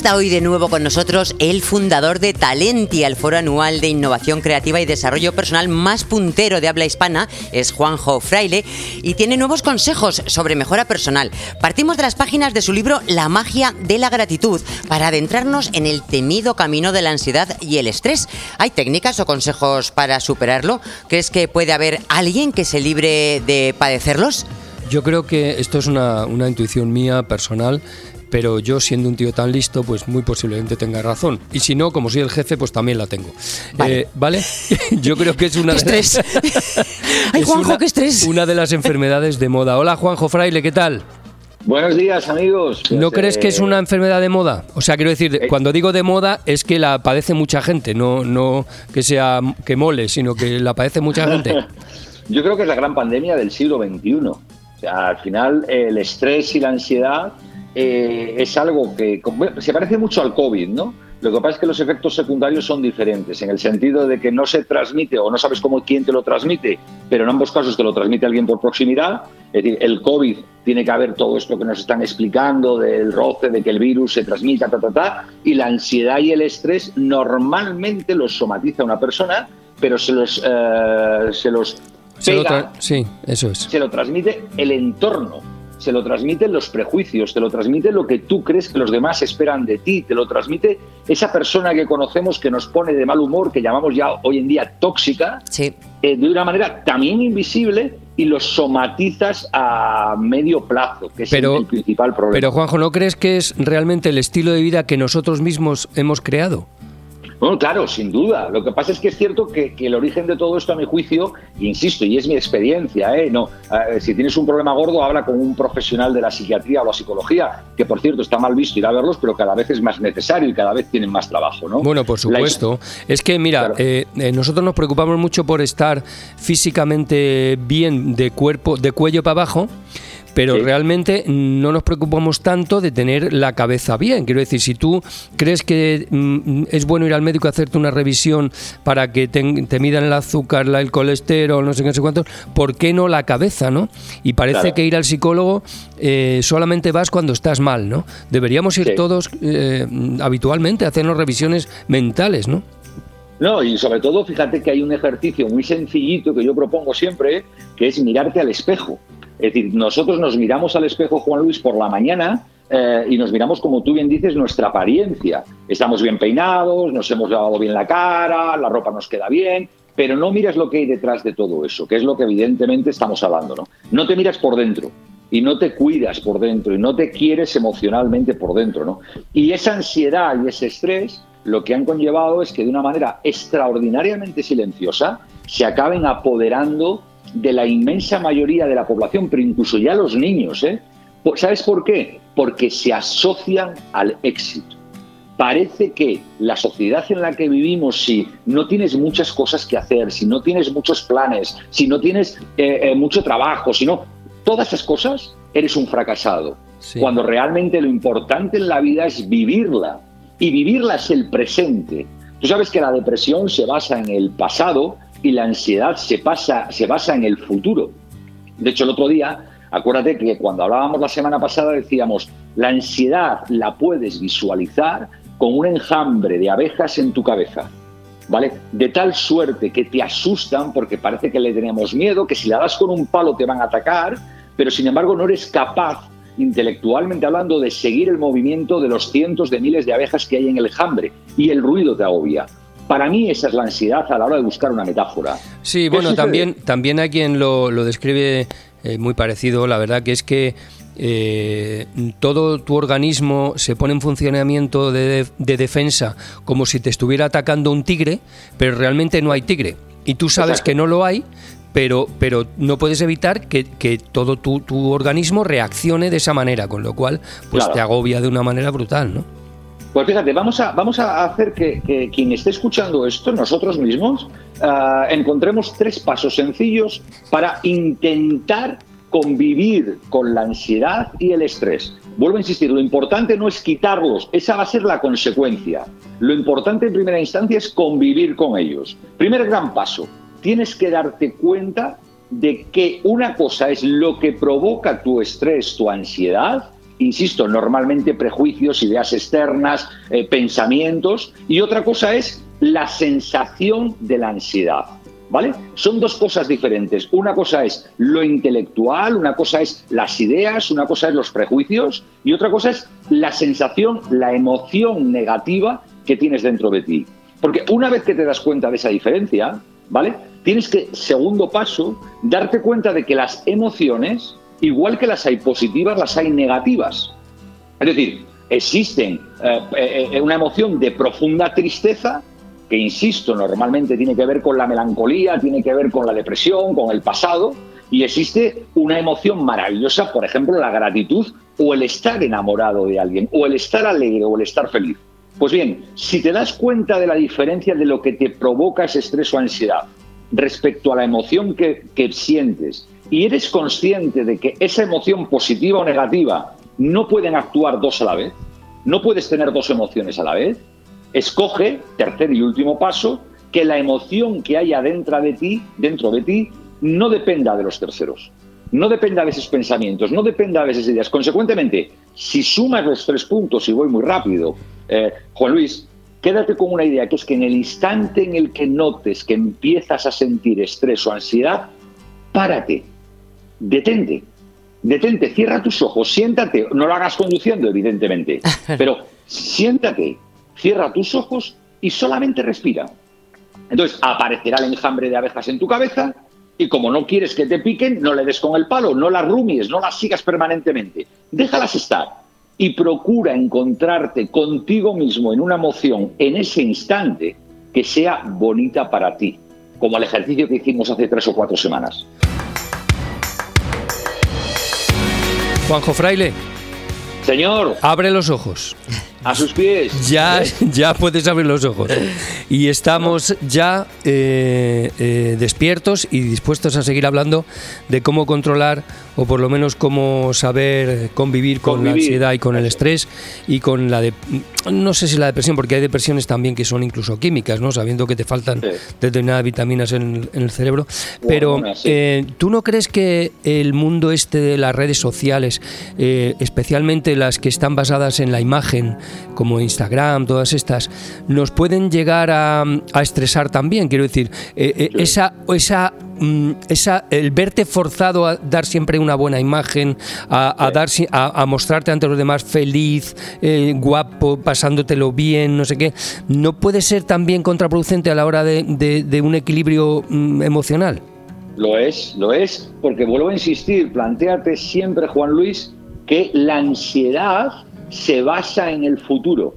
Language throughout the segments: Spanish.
Está hoy de nuevo con nosotros el fundador de Talenti, el foro anual de innovación creativa y desarrollo personal más puntero de habla hispana, es Juanjo Fraile, y tiene nuevos consejos sobre mejora personal. Partimos de las páginas de su libro La magia de la gratitud para adentrarnos en el temido camino de la ansiedad y el estrés. ¿Hay técnicas o consejos para superarlo? ¿Crees que puede haber alguien que se libre de padecerlos? Yo creo que esto es una, una intuición mía personal pero yo siendo un tío tan listo, pues muy posiblemente tenga razón. Y si no, como soy el jefe, pues también la tengo. Vale. Eh, ¿vale? yo creo que es una ¡Qué de estrés! ¡Ay, es Juanjo, una- qué estrés! Una de las enfermedades de moda. Hola, Juanjo Fraile, ¿qué tal? Buenos días, amigos. ¿No Pues, crees que es eh, una enfermedad de moda? O sea, quiero decir, Eh. cuando digo de moda es que la padece mucha gente, no, no que sea que mole, sino que la padece mucha gente. Yo creo que es la gran pandemia del siglo XXI. O sea, al final el estrés y la ansiedad eh, es algo que bueno, se parece mucho al COVID, ¿no? Lo que pasa es que los efectos secundarios son diferentes, en el sentido de que no se transmite o no sabes cómo quién te lo transmite, pero en ambos casos te lo transmite alguien por proximidad. Es decir, el COVID tiene que haber todo esto que nos están explicando del roce, de que el virus se transmita, ta, ta, ta, y la ansiedad y el estrés normalmente los somatiza una persona, pero se los, eh, se los Se lo pega tra- sí, eso es. se lo transmite el entorno, se lo transmiten los prejuicios, te lo transmite lo que tú crees que los demás esperan de ti, te lo transmite esa persona que conocemos que nos pone de mal humor, que llamamos ya hoy en día tóxica, Sí. eh, de una manera también invisible y los somatizas a medio plazo, que es Pero- el principal problema. Pero Juanjo, ¿no crees que es realmente el estilo de vida que nosotros mismos hemos creado? Bueno, claro, sin duda. Lo que pasa es que es cierto que, que el origen de todo esto, a mi juicio, insisto, y es mi experiencia, ¿eh? no, eh, si tienes un problema gordo, habla con un profesional de la psiquiatría o la psicología, que por cierto está mal visto ir a verlos, pero cada vez es más necesario y cada vez tienen más trabajo, ¿no? Bueno, por La- supuesto. Es que, mira, Claro. eh, eh, nosotros nos preocupamos mucho por estar físicamente bien de cuerpo, de cuello para abajo. Pero Sí. realmente no nos preocupamos tanto de tener la cabeza bien. Quiero decir, si tú crees que mm, es bueno ir al médico a hacerte una revisión para que te, te midan el azúcar, la- el colesterol, no sé qué, no sé cuántos, ¿por qué no la cabeza, no? Y parece Claro. que ir al psicólogo eh, solamente vas cuando estás mal, ¿no? Deberíamos ir Sí. todos eh, habitualmente a hacernos revisiones mentales, ¿no? No, y sobre todo, fíjate que hay un ejercicio muy sencillito que yo propongo siempre, que es mirarte al espejo. Es decir, nosotros nos miramos al espejo, Juan Luis, por la mañana eh, y nos miramos, como tú bien dices, nuestra apariencia. Estamos bien peinados, nos hemos lavado bien la cara, la ropa nos queda bien, pero no miras lo que hay detrás de todo eso, que es lo que evidentemente estamos hablando. No, no te miras por dentro y no te cuidas por dentro y no te quieres emocionalmente por dentro. ¿no? Y esa ansiedad y ese estrés lo que han conllevado es que de una manera extraordinariamente silenciosa se acaben apoderando de la inmensa mayoría de la población, pero incluso ya los niños. ¿eh? Por- ¿Sabes por qué? Porque se asocian al éxito. Parece que la sociedad en la que vivimos, si no tienes muchas cosas que hacer, si no tienes muchos planes, si no tienes eh, eh, mucho trabajo, si no, todas esas cosas, eres un fracasado. Sí. Cuando realmente lo importante en la vida es vivirla. Y vivirla es el presente. Tú sabes que la depresión se basa en el pasado y la ansiedad se, pasa, se basa en el futuro. De hecho, el otro día, acuérdate que cuando hablábamos la semana pasada decíamos, la ansiedad la puedes visualizar con un enjambre de abejas en tu cabeza. ¿Vale? De tal suerte que te asustan porque parece que le tenemos miedo, que si la das con un palo te van a atacar, pero sin embargo no eres capaz, intelectualmente hablando, de seguir el movimiento de los cientos de miles de abejas que hay en el enjambre y el ruido te agobia. Para mí esa es la ansiedad a la hora de buscar una metáfora. Sí, ¿Qué bueno, también, también hay quien lo, lo describe eh, muy parecido, la verdad que es que eh, todo tu organismo se pone en funcionamiento de, de defensa como si te estuviera atacando un tigre, pero realmente no hay tigre. Y tú sabes Exacto. que no lo hay, pero, pero no puedes evitar que, que todo tu, tu organismo reaccione de esa manera, con lo cual pues Claro. te agobia de una manera brutal, ¿no? Pues fíjate, vamos a, vamos a hacer que, que quien esté escuchando esto, nosotros mismos, ah, encontremos tres pasos sencillos para intentar convivir con la ansiedad y el estrés. Vuelvo a insistir, lo importante no es quitarlos, esa va a ser la consecuencia. Lo importante en primera instancia es convivir con ellos. Primer gran paso, tienes que darte cuenta de que una cosa es lo que provoca tu estrés, tu ansiedad, insisto, normalmente prejuicios, ideas externas, eh, pensamientos, y otra cosa es la sensación de la ansiedad. ¿Vale? Son dos cosas diferentes. Una cosa es lo intelectual, una cosa es las ideas, una cosa es los prejuicios y otra cosa es la sensación, la emoción negativa que tienes dentro de ti. Porque una vez que te das cuenta de esa diferencia, ¿vale? Tienes que, segundo paso, darte cuenta de que las emociones, igual que las hay positivas, las hay negativas. Es decir, existen eh, eh, eh, una emoción de profunda tristeza que insisto, normalmente tiene que ver con la melancolía, tiene que ver con la depresión, con el pasado, y existe una emoción maravillosa, por ejemplo, la gratitud o el estar enamorado de alguien, o el estar alegre o el estar feliz. Pues bien, si te das cuenta de la diferencia de lo que te provoca ese estrés o ansiedad respecto a la emoción que, que sientes, y eres consciente de que esa emoción positiva o negativa no pueden actuar dos a la vez, no puedes tener dos emociones a la vez, Escoge, tercer y último paso, que la emoción que haya dentro de ti, dentro de ti, no dependa de los terceros, no dependa de esos pensamientos, no dependa de esas ideas. Consecuentemente, si sumas los tres puntos, y voy muy rápido, eh, Juan Luis, quédate con una idea, que es que en el instante en el que notes que empiezas a sentir estrés o ansiedad, párate, detente, detente, cierra tus ojos, siéntate, no lo hagas conduciendo, evidentemente, pero siéntate, cierra tus ojos y solamente respira. Entonces aparecerá el enjambre de abejas en tu cabeza y como no quieres que te piquen, no le des con el palo, no las rumies, no las sigas permanentemente. Déjalas estar y procura encontrarte contigo mismo en una emoción en ese instante que sea bonita para ti, como el ejercicio que hicimos hace tres o cuatro semanas. Juanjo Fraile. Señor. Abre los ojos. A sus pies. Ya, ya puedes abrir los ojos. Y estamos ya eh, eh, despiertos y dispuestos a seguir hablando de cómo controlar o por lo menos cómo saber convivir con la ansiedad y con el estrés y con la de no sé si la depresión porque hay depresiones también que son incluso químicas no sabiendo que te faltan determinadas vitaminas en, el cerebro. Pero eh, tú no crees que el mundo este de las redes sociales especialmente las que están basadas en la imagen como Instagram, todas estas, nos pueden llegar a, estresar también. Quiero decir, eh, eh, esa, esa, esa, el verte forzado a dar siempre una buena imagen, a, dar, a, mostrarte ante los demás feliz, eh, guapo, pasándotelo bien, no sé qué, ¿no puede ser también contraproducente a la hora de, un equilibrio mm, emocional? Lo es, lo es, porque vuelvo a insistir, planteate siempre, Juan Luis, que la ansiedad se basa en el futuro.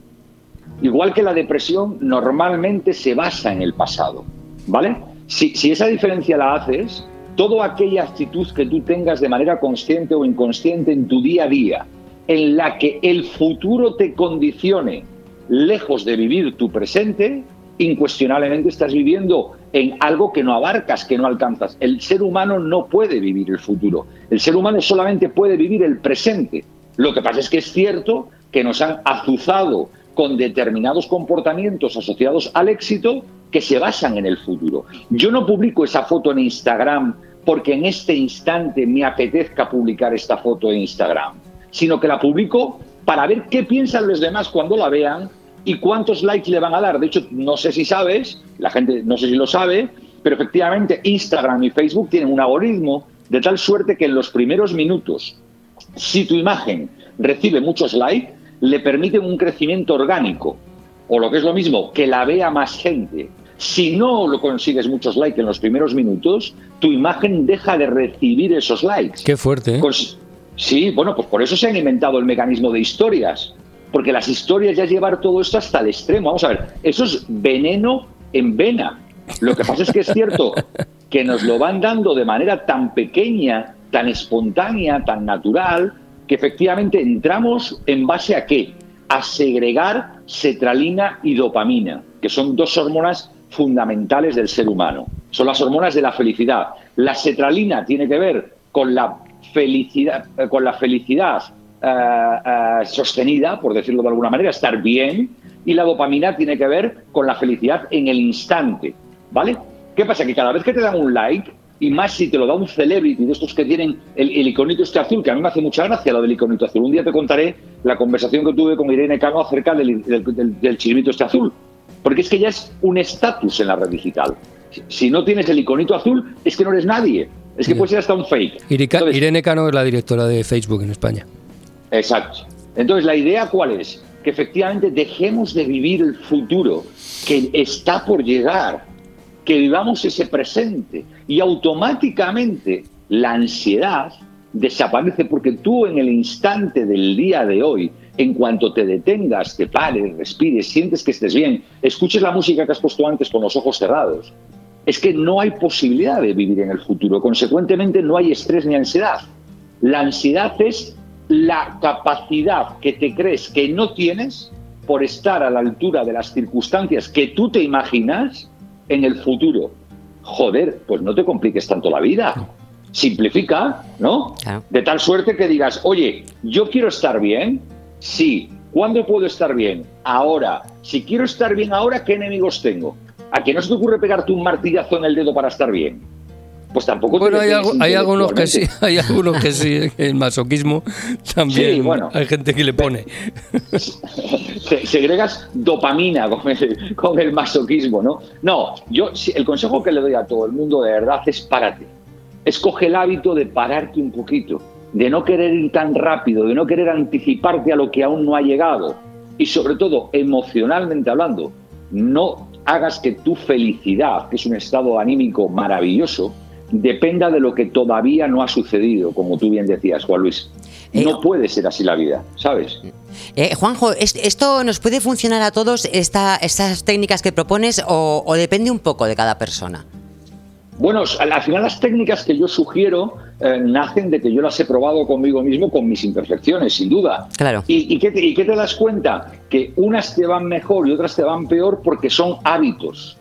Igual que la depresión normalmente se basa en el pasado. ¿Vale? Si, esa diferencia la haces, toda aquella actitud que tú tengas de manera consciente o inconsciente en tu día a día, en la que el futuro te condicione lejos de vivir tu presente, incuestionablemente estás viviendo en algo que no abarcas, que no alcanzas. El ser humano no puede vivir el futuro. El ser humano solamente puede vivir el presente. Lo que pasa es que es cierto que nos han azuzado con determinados comportamientos asociados al éxito que se basan en el futuro. Yo no publico esa foto en Instagram porque en este instante me apetezca publicar esta foto en Instagram, sino que la publico para ver qué piensan los demás cuando la vean y cuántos likes le van a dar. De hecho, no sé si sabes, la gente no sé si lo sabe, pero efectivamente Instagram y Facebook tienen un algoritmo de tal suerte que en los primeros minutos si tu imagen recibe muchos likes, le permiten un crecimiento orgánico. O lo que es lo mismo, que la vea más gente. Si no lo consigues muchos likes en los primeros minutos, tu imagen deja de recibir esos likes. Qué fuerte. ¿eh? Sí, bueno, pues por eso se han inventado el mecanismo de historias. Porque las historias ya llevar todo esto hasta el extremo. Vamos a ver, eso es veneno en vena. Lo que pasa es que es cierto que nos lo van dando de manera tan pequeña tan espontánea, tan natural, que efectivamente entramos en base a qué? A segregar cetralina y dopamina, que son dos hormonas fundamentales del ser humano. Son las hormonas de la felicidad. La cetralina tiene que ver con la felicidad, eh, con la felicidad eh, eh, sostenida, por decirlo de alguna manera, estar bien, y la dopamina tiene que ver con la felicidad en el instante. ¿Vale? ¿Qué pasa? Que cada vez que te dan un like, y más si te lo da un celebrity de estos que tienen el, iconito este azul, que a mí me hace mucha gracia lo del iconito azul. Un día te contaré la conversación que tuve con Irene Cano acerca del, del, este azul, porque es que ya es un estatus en la red digital. Si no tienes el iconito azul, es que no eres nadie. Es que puede ser hasta un fake. Irene Cano es la directora de Facebook en España. Exacto. Entonces, ¿la idea cuál es? Que efectivamente dejemos de vivir el futuro que está por llegar, que vivamos ese presente y automáticamente la ansiedad desaparece porque tú en el instante del día de hoy, en cuanto te detengas, te pares, respires, sientes que estés bien, escuches la música que has puesto antes con los ojos cerrados, es que no hay posibilidad de vivir en el futuro. Consecuentemente, no hay estrés ni ansiedad. La ansiedad es la capacidad que te crees que no tienes por estar a la altura de las circunstancias que tú te imaginas en el futuro. Joder, pues no te compliques tanto la vida. Simplifica, ¿no? De tal suerte que digas, oye, yo quiero estar bien. Sí. ¿Cuándo puedo estar bien? Ahora. Si quiero estar bien ahora, ¿qué enemigos tengo? ¿A que no se te ocurre pegarte un martillazo en el dedo para estar bien? Pues tampoco Bueno, hay, hay algunos que sí, hay algunos que sí, el masoquismo también. bueno, hay gente que le pone. Segregas dopamina con el, masoquismo, ¿no? No, yo el consejo que le doy a todo el mundo de verdad es párate. Escoge el hábito de pararte un poquito, de no querer ir tan rápido, de no querer anticiparte a lo que aún no ha llegado. Y sobre todo, emocionalmente hablando, no hagas que tu felicidad, que es un estado anímico maravilloso, dependa de lo que todavía no ha sucedido, como tú bien decías, Juan Luis. No eh, puede ser así la vida, ¿sabes? Eh, Juanjo, ¿esto nos puede funcionar a todos, esta, estas técnicas que propones, o, depende un poco de cada persona? Bueno, al final las técnicas que yo sugiero eh, nacen de que yo las he probado conmigo mismo con mis imperfecciones, sin duda. Claro. ¿Y, qué te, te das cuenta? Que unas te van mejor y otras te van peor porque son hábitos.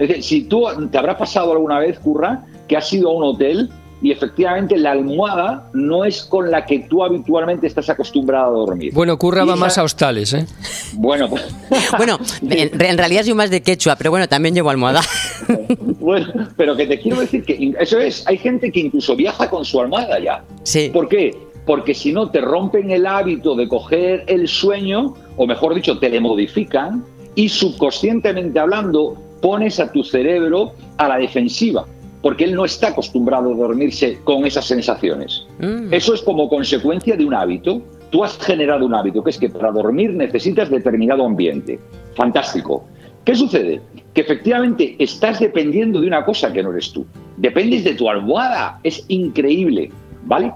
Es decir, si tú te habrá pasado alguna vez, Curra, que has ido a un hotel y efectivamente la almohada no es con la que tú habitualmente estás acostumbrado a dormir. Bueno, Curra va más a hostales, ¿eh? Bueno, pues- bueno, en, realidad soy más de quechua, pero bueno, también llevo almohada. bueno, pero que te quiero decir que eso es, hay gente que incluso viaja con su almohada ya. Sí. ¿Por qué? Porque si no te rompen el hábito de coger el sueño, o mejor dicho, te le modifican y subconscientemente hablando pones a tu cerebro a la defensiva porque él no está acostumbrado a dormirse con esas sensaciones. Mm. Eso es como consecuencia de un hábito. Tú has generado un hábito, que es que para dormir necesitas determinado ambiente. Fantástico. ¿Qué sucede? Que efectivamente estás dependiendo de una cosa que no eres tú. Dependes de tu almohada. Es increíble, ¿vale?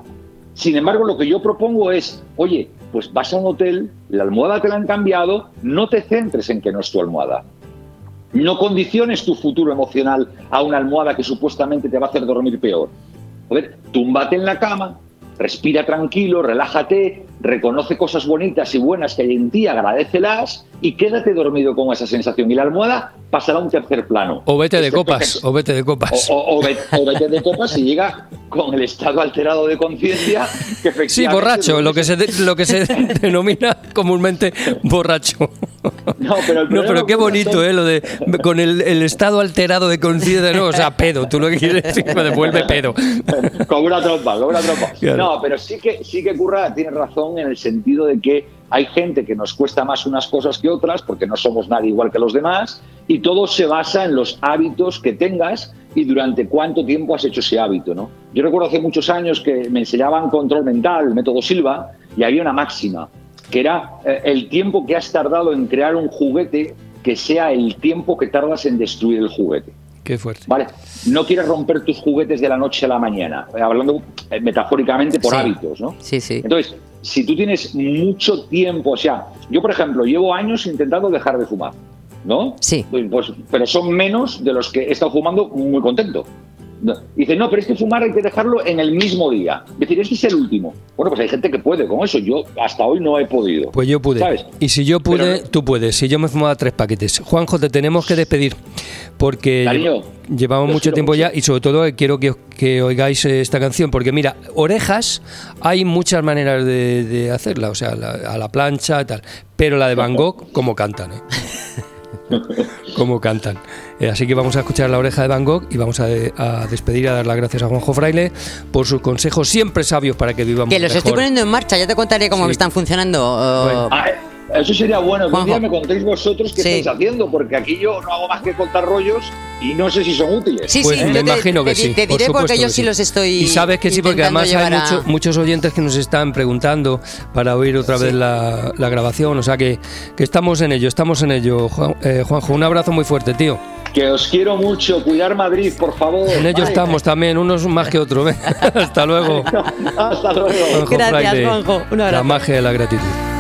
Sin embargo, lo que yo propongo es, oye, pues vas a un hotel, la almohada te la han cambiado, no te centres en que no es tu almohada. No condiciones tu futuro emocional a una almohada que supuestamente te va a hacer dormir peor. Túmbate en la cama, respira tranquilo, relájate, reconoce cosas bonitas y buenas que hay en ti, agradecelas y quédate dormido con esa sensación. Y la almohada pasará a un tercer plano. O vete de copas, o vete de copas. O, vete, de copas y llega con el estado alterado de conciencia Sí, borracho, lo que se, lo que se denomina comúnmente borracho. No, pero, qué bonito, ¿eh? Lo de con el, estado alterado de conciencia, no, o sea, pedo, tú lo que quieres decir, me devuelve pedo. Con una trompa, con una trompa. No, pero sí que, sí que Curra tiene razón en el sentido de que hay gente que nos cuesta más unas cosas que otras porque no somos nadie igual que los demás y todo se basa en los hábitos que tengas y durante cuánto tiempo has hecho ese hábito. ¿no? Yo recuerdo hace muchos años que me enseñaban control mental, el método Silva, y había una máxima, que era eh, el tiempo que has tardado en crear un juguete que sea el tiempo que tardas en destruir el juguete. Qué fuerte. Vale, no quieres romper tus juguetes de la noche a la mañana, eh, hablando eh, metafóricamente por hábitos, ¿no? Sí, sí. Entonces, si tú tienes mucho tiempo, o sea, yo por ejemplo llevo años intentando dejar de fumar, ¿no? Sí. Pues, pero son menos de los que he estado fumando muy contento. Dice, no, pero es que fumar hay que dejarlo en el mismo día. Es decir, este es el último. Bueno, pues hay gente que puede con eso. Yo hasta hoy no he podido. Pues yo pude. Y si yo pude, tú puedes. Si yo me fumaba tres paquetes. Juanjo, te tenemos que despedir. Porque llevamos mucho tiempo ya y sobre todo quiero que, oigáis esta canción. Porque mira, orejas hay muchas maneras de, hacerla. O sea, a la plancha y tal. Pero la de Van Gogh, como cantan. ¿eh? como cantan. Eh, así que vamos a escuchar la oreja de Van Gogh y vamos a, a, despedir y a dar las gracias a Juanjo Fraile por sus consejos siempre sabios para que vivamos Que los mejor. estoy poniendo en marcha, ya te contaré cómo Sí. están funcionando. Bueno. uh, eso sería bueno, que un Juanjo. día me contéis vosotros qué Sí. estáis haciendo, porque aquí yo no hago más que contar rollos y no sé si son útiles. Sí, Pues sí, me te- imagino que te, sí. Te por diré porque supuesto yo sí los estoy. Y sabes que sí, porque además hay a- mucho- muchos oyentes que nos están preguntando para oír otra vez la, la grabación. O sea que, que estamos en ello, estamos en ello. Juan- eh, Juanjo, un abrazo muy fuerte, tío. Que os quiero mucho, cuidar Madrid, por favor. En ello Vale. estamos también, unos más que otros. Venga, Hasta luego. Hasta luego. Juanjo Gracias, Fraile, Juanjo. Un La abrazo. magia de la gratitud.